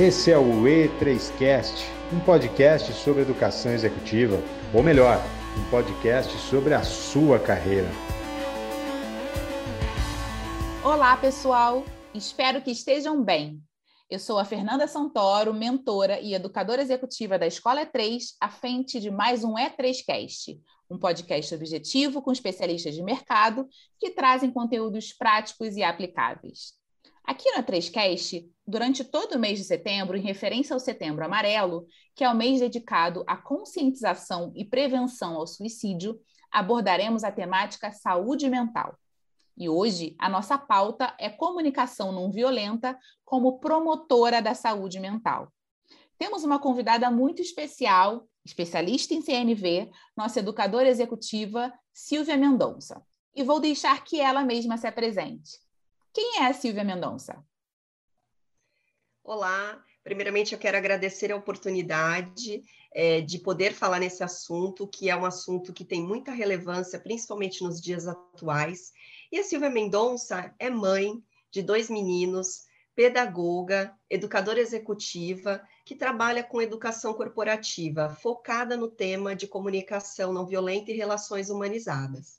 Esse é o E3Cast, um podcast sobre educação executiva, ou melhor, um podcast sobre a sua carreira. Olá, pessoal! Espero que estejam bem. Eu sou a Fernanda Santoro, mentora e educadora executiva da Escola E3, à frente de mais um E3Cast, um podcast objetivo com especialistas de mercado que trazem conteúdos práticos e aplicáveis. Aqui no 3Cast, durante todo o mês de setembro, em referência ao Setembro Amarelo, que é o mês dedicado à conscientização e prevenção ao suicídio, abordaremos a temática saúde mental. E hoje a nossa pauta é comunicação não violenta como promotora da saúde mental. Temos uma convidada muito especial, especialista em CNV, nossa educadora executiva, Silvia Mendonça. E vou deixar que ela mesma se apresente. Quem é a Silvia Mendonça? Olá, primeiramente eu quero agradecer a oportunidade é, de poder falar nesse assunto, que é um assunto que tem muita relevância, principalmente nos dias atuais. E a Silvia Mendonça é mãe de dois meninos, pedagoga, educadora executiva, que trabalha com educação corporativa, focada no tema de comunicação não violenta e relações humanizadas.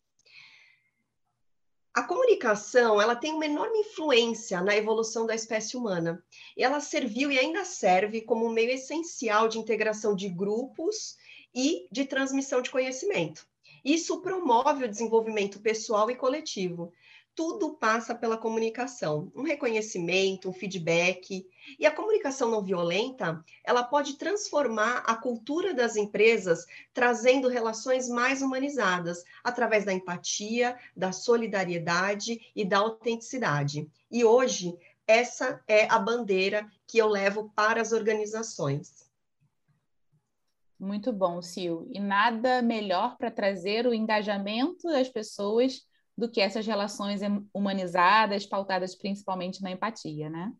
A comunicação, ela tem uma enorme influência na evolução da espécie humana. Ela serviu e ainda serve como um meio essencial de integração de grupos e de transmissão de conhecimento. Isso promove o desenvolvimento pessoal e coletivo, tudo passa pela comunicação, um reconhecimento, um feedback. E a comunicação não violenta, ela pode transformar a cultura das empresas, trazendo relações mais humanizadas, através da empatia, da solidariedade e da autenticidade. E hoje, essa é a bandeira que eu levo para as organizações. Muito bom, Sil. E nada melhor para trazer o engajamento das pessoas do que essas relações humanizadas, pautadas principalmente na empatia, né?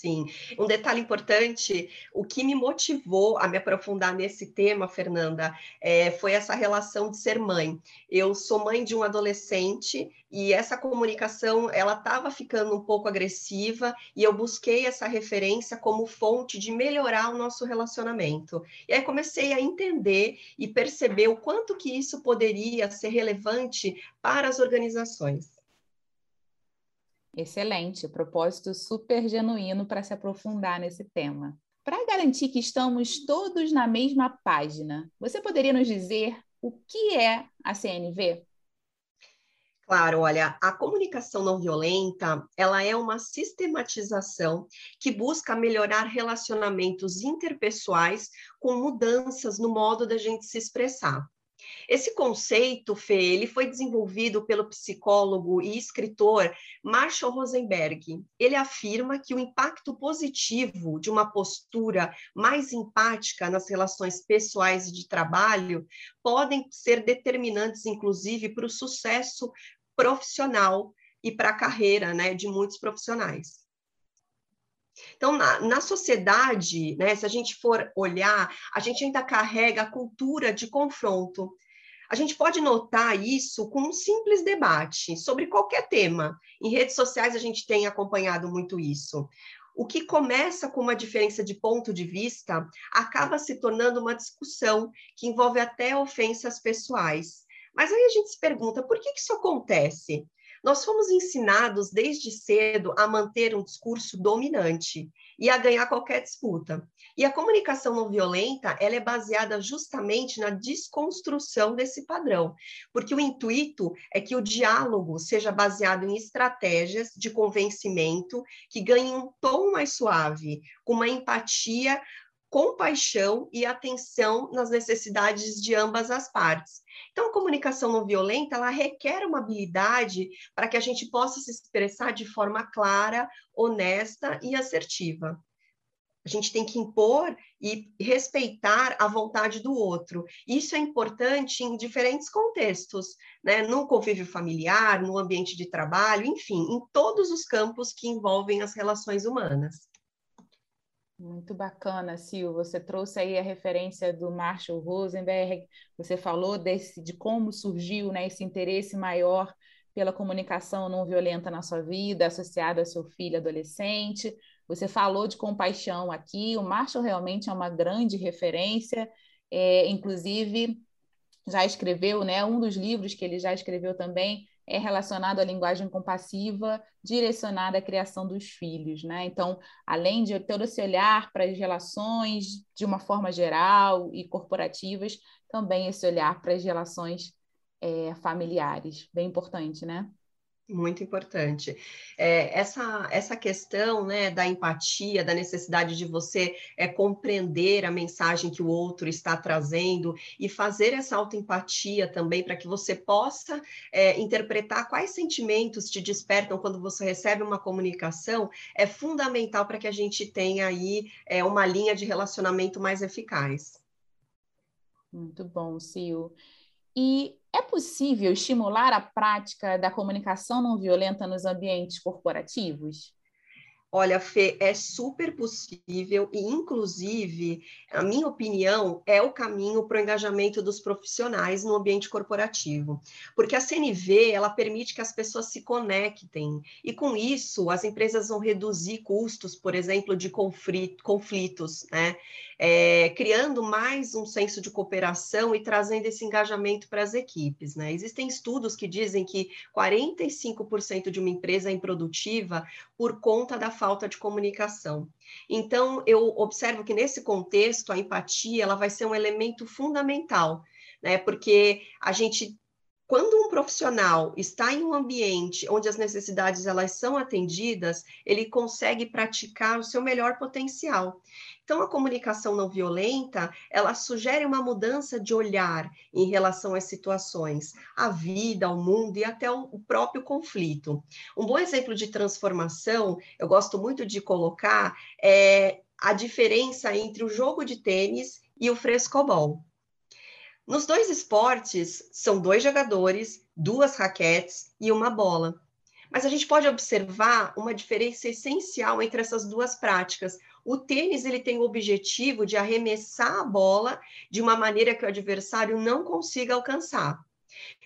Sim, um detalhe importante, o que me motivou a me aprofundar nesse tema, Fernanda, é, foi essa relação de ser mãe. Eu sou mãe de um adolescente e essa comunicação ela estava ficando um pouco agressiva e eu busquei essa referência como fonte de melhorar o nosso relacionamento. E aí comecei a entender e perceber o quanto que isso poderia ser relevante para as organizações. Excelente, propósito super genuíno para se aprofundar nesse tema. Para garantir que estamos todos na mesma página, você poderia nos dizer o que é a CNV? Claro, olha, a comunicação não violenta, ela é uma sistematização que busca melhorar relacionamentos interpessoais com mudanças no modo da gente se expressar. Esse conceito, Fê, ele foi desenvolvido pelo psicólogo e escritor Marshall Rosenberg. Ele afirma que o impacto positivo de uma postura mais empática nas relações pessoais e de trabalho podem ser determinantes, inclusive, para o sucesso profissional e para a carreira né, de muitos profissionais. Então, na, na, sociedade, né, se a gente for olhar, a gente ainda carrega a cultura de confronto. A gente pode notar isso com um simples debate sobre qualquer tema. Em redes sociais, a gente tem acompanhado muito isso. O que começa com uma diferença de ponto de vista acaba se tornando uma discussão que envolve até ofensas pessoais. Mas aí a gente se pergunta por que, que isso acontece? Nós fomos ensinados desde cedo a manter um discurso dominante e a ganhar qualquer disputa. E a comunicação não violenta, ela é baseada justamente na desconstrução desse padrão, porque o intuito é que o diálogo seja baseado em estratégias de convencimento que ganhem um tom mais suave, com uma empatia compaixão e atenção nas necessidades de ambas as partes. Então, a comunicação não violenta, ela requer uma habilidade para que a gente possa se expressar de forma clara, honesta e assertiva. A gente tem que impor e respeitar a vontade do outro. Isso é importante em diferentes contextos, né? No convívio familiar, no ambiente de trabalho, enfim, em todos os campos que envolvem as relações humanas. Muito bacana, Sil. Você trouxe aí a referência do Marshall Rosenberg, você falou desse, de como surgiu né, esse interesse maior pela comunicação não violenta na sua vida, associado ao seu filho adolescente. Você falou de compaixão aqui, o Marshall realmente é uma grande referência, é, inclusive já escreveu, né? Um dos livros que ele já escreveu também é relacionado à linguagem compassiva, direcionada à criação dos filhos, né? Então, além de ter esse olhar para as relações de uma forma geral e corporativas, também esse olhar para as relações é, familiares, bem importante, né? Muito importante. É, essa, essa questão né, da empatia, da necessidade de você é, compreender a mensagem que o outro está trazendo e fazer essa autoempatia também para que você possa é, interpretar quais sentimentos te despertam quando você recebe uma comunicação, é fundamental para que a gente tenha aí é, uma linha de relacionamento mais eficaz. Muito bom, Sil. E é possível estimular a prática da comunicação não violenta nos ambientes corporativos? Olha, Fê, é super possível e, inclusive, a minha opinião é o caminho para o engajamento dos profissionais no ambiente corporativo, porque a CNV ela permite que as pessoas se conectem e, com isso, as empresas vão reduzir custos, por exemplo, de conflito, conflitos, né? É, criando mais um senso de cooperação e trazendo esse engajamento para as equipes, né? Existem estudos que dizem que 45% de uma empresa é improdutiva por conta da falta de comunicação. Então, eu observo que nesse contexto, a empatia ela vai ser um elemento fundamental, né? Porque a gente quando um profissional está em um ambiente onde as necessidades elas são atendidas, ele consegue praticar o seu melhor potencial. Então, a comunicação não violenta, ela sugere uma mudança de olhar em relação às situações, à vida, ao mundo e até o próprio conflito. Um bom exemplo de transformação, eu gosto muito de colocar, é a diferença entre o jogo de tênis e o frescobol. Nos dois esportes, são dois jogadores, duas raquetes e uma bola. Mas a gente pode observar uma diferença essencial entre essas duas práticas, o tênis ele tem o objetivo de arremessar a bola de uma maneira que o adversário não consiga alcançar.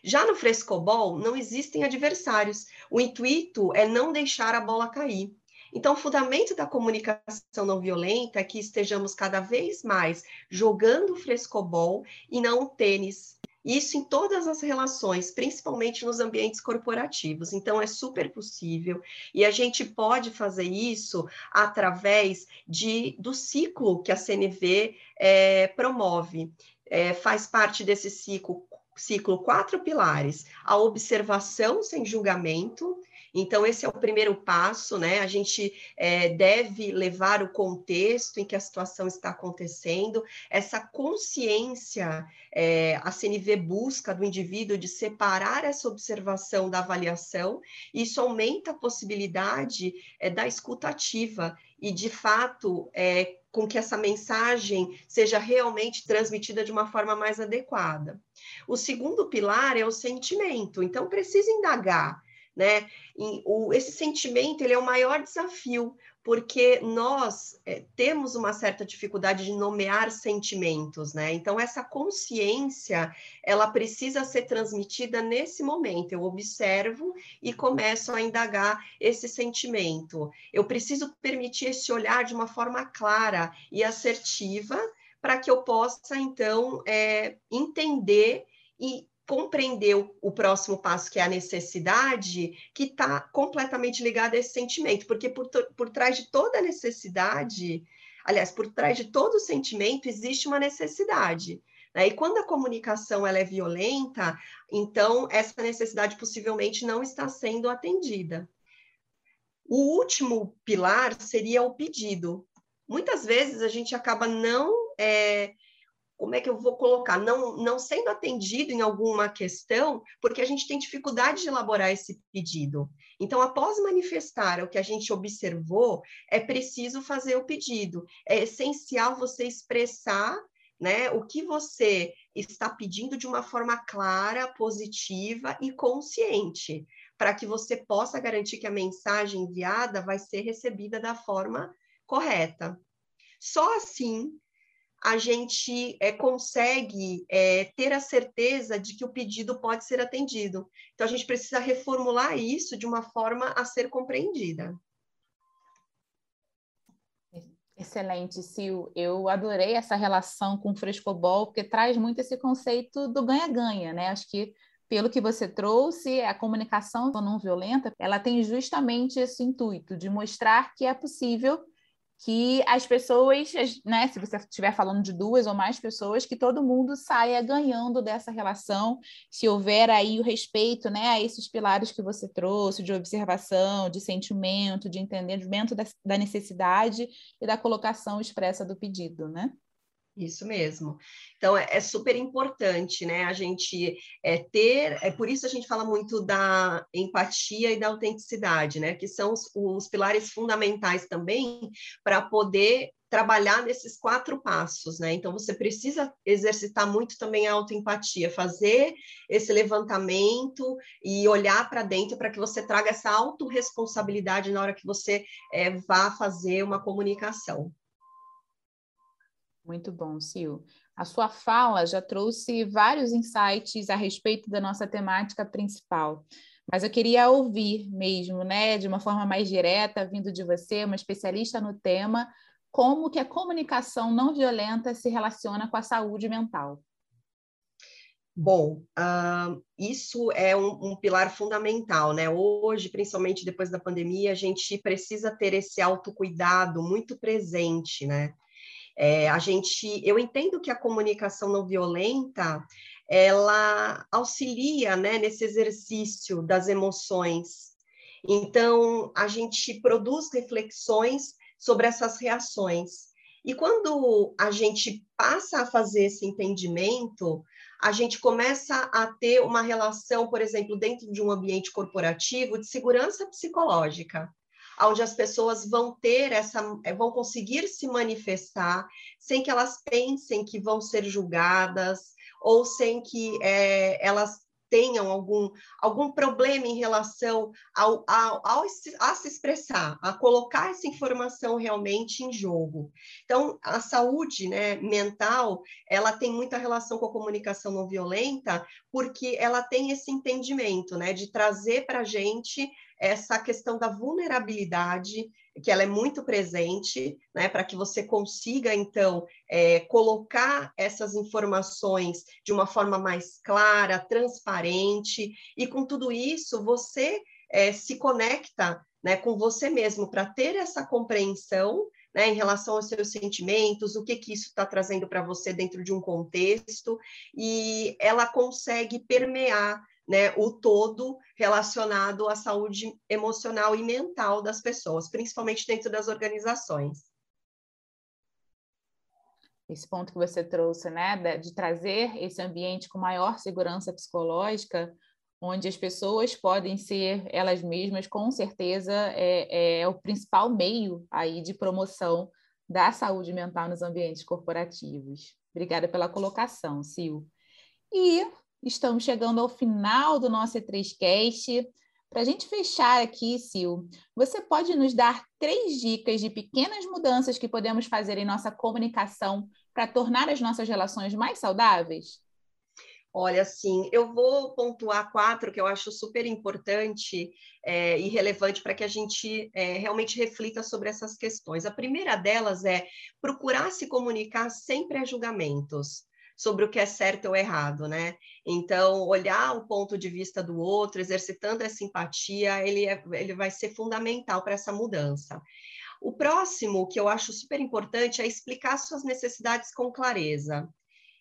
Já no frescobol, não existem adversários. O intuito é não deixar a bola cair. Então, o fundamento da comunicação não violenta é que estejamos cada vez mais jogando frescobol e não tênis, isso em todas as relações, principalmente nos ambientes corporativos. Então, é super possível e a gente pode fazer isso através de, do ciclo que a CNV é, promove. É, faz parte desse ciclo, ciclo quatro pilares: a observação sem julgamento, então, esse é o primeiro passo, né? A gente é, deve levar o contexto em que a situação está acontecendo, essa consciência, é, a CNV busca do indivíduo de separar essa observação da avaliação, isso aumenta a possibilidade é, da escutativa e, de fato, é, com que essa mensagem seja realmente transmitida de uma forma mais adequada. O segundo pilar é o sentimento, então precisa indagar né? E o, esse sentimento ele é o maior desafio, porque nós é, temos uma certa dificuldade de nomear sentimentos, né? Então essa consciência ela precisa ser transmitida nesse momento. Eu observo e começo a indagar esse sentimento. Eu preciso permitir esse olhar de uma forma clara e assertiva para que eu possa então é, entender e compreendeu o próximo passo, que é a necessidade, que está completamente ligada a esse sentimento, porque por, por trás de toda necessidade, aliás, por trás de todo sentimento existe uma necessidade. Né? E quando a comunicação ela é violenta, então essa necessidade possivelmente não está sendo atendida. O último pilar seria o pedido. Muitas vezes a gente acaba não é, como é que eu vou colocar, não, não sendo atendido em alguma questão, porque a gente tem dificuldade de elaborar esse pedido. Então, após manifestar o que a gente observou, é preciso fazer o pedido. É essencial você expressar né, o que você está pedindo de uma forma clara, positiva e consciente, para que você possa garantir que a mensagem enviada vai ser recebida da forma correta. Só assim a gente é, consegue é, ter a certeza de que o pedido pode ser atendido. Então, a gente precisa reformular isso de uma forma a ser compreendida. Excelente, Sil. Eu adorei essa relação com o frescobol, porque traz muito esse conceito do ganha-ganha, né? Acho que pelo que você trouxe, a comunicação não violenta, ela tem justamente esse intuito de mostrar que é possível que as pessoas, né, se você estiver falando de duas ou mais pessoas, que todo mundo saia ganhando dessa relação, se houver aí o respeito, né, a esses pilares que você trouxe, de observação, de sentimento, de entendimento da, da necessidade e da colocação expressa do pedido, né? Isso mesmo. Então, é, é, super importante, né, a gente é, ter, é por isso a gente fala muito da empatia e da autenticidade, né, que são os, os pilares fundamentais também para poder trabalhar nesses quatro passos, né? Então, você precisa exercitar muito também a autoempatia, fazer esse levantamento e olhar para dentro para que você traga essa autorresponsabilidade na hora que você é, vá fazer uma comunicação. Muito bom, Sil. A sua fala já trouxe vários insights a respeito da nossa temática principal, mas eu queria ouvir mesmo, né, de uma forma mais direta, vindo de você, uma especialista no tema, como que a comunicação não violenta se relaciona com a saúde mental. Bom, uh, isso é um, um, pilar fundamental, né? Hoje, principalmente depois da pandemia, a gente precisa ter esse autocuidado muito presente, né? É, a gente, eu entendo que a comunicação não violenta ela auxilia né, nesse exercício das emoções. Então, a gente produz reflexões sobre essas reações. E quando a gente passa a fazer esse entendimento, a gente começa a ter uma relação, por exemplo, dentro de um ambiente corporativo, de segurança psicológica onde as pessoas vão ter essa, eh, vão conseguir se manifestar sem que elas pensem que vão ser julgadas ou sem que é, elas tenham algum, algum problema em relação ao, ao, ao, a se expressar, a colocar essa informação realmente em jogo. Então, a saúde né, mental, ela tem muita relação com a comunicação não violenta, porque ela tem esse entendimento, né, de trazer para a gente essa questão da vulnerabilidade, que ela é muito presente, né, para que você consiga, então, é, colocar essas informações de uma forma mais clara, transparente, e com tudo isso, você é, se conecta né, com você mesmo para ter essa compreensão né, em relação aos seus sentimentos, o que, que isso está trazendo para você dentro de um contexto, e ela consegue permear né, o todo relacionado à saúde emocional e mental das pessoas, principalmente dentro das organizações. Esse ponto que você trouxe, né, de trazer esse ambiente com maior segurança psicológica, onde as pessoas podem ser elas mesmas, com certeza é, é o principal meio aí de promoção da saúde mental nos ambientes corporativos. Obrigada pela colocação, Sil. E Estamos chegando ao final do nosso E3Cast. Para a gente fechar aqui, Sil, você pode nos dar três dicas de pequenas mudanças que podemos fazer em nossa comunicação para tornar as nossas relações mais saudáveis? Olha, sim, eu vou pontuar quatro que eu acho super importante é, e relevante para que a gente é, realmente reflita sobre essas questões. A primeira delas é procurar se comunicar sem pré-julgamentos sobre o que é certo ou errado, né? Então, olhar o ponto de vista do outro, exercitando essa empatia, ele, é, ele vai ser fundamental para essa mudança. O próximo, que eu acho super importante, é explicar suas necessidades com clareza.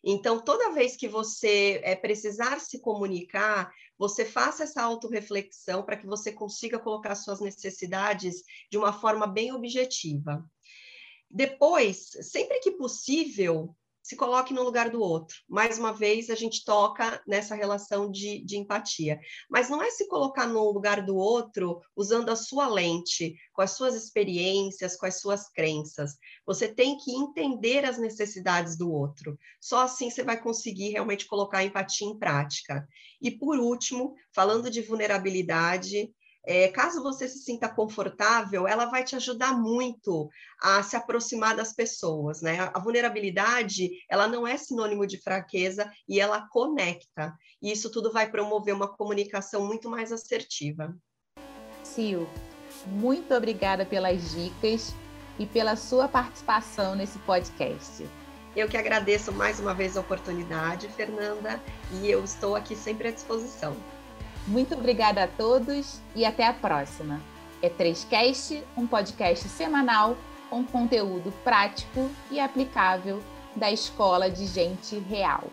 Então, toda vez que você é, precisar se comunicar, você faça essa autorreflexão para que você consiga colocar suas necessidades de uma forma bem objetiva. Depois, sempre que possível, se coloque no lugar do outro. Mais uma vez, a gente toca nessa relação de, de empatia. Mas não é se colocar no lugar do outro usando a sua lente, com as suas experiências, com as suas crenças. Você tem que entender as necessidades do outro. Só assim você vai conseguir realmente colocar a empatia em prática. E por último, falando de vulnerabilidade, é, caso você se sinta confortável, ela vai te ajudar muito a se aproximar das pessoas, né? A vulnerabilidade, ela não é sinônimo de fraqueza e ela conecta. E isso tudo vai promover uma comunicação muito mais assertiva. Sil, muito obrigada pelas dicas. e pela sua participação nesse podcast. Eu que agradeço mais uma vez a oportunidade, Fernanda, e eu estou aqui sempre à disposição. Muito obrigada a todos e até a próxima. É 3Cast, um podcast semanal com conteúdo prático e aplicável da Escola de Gente Real.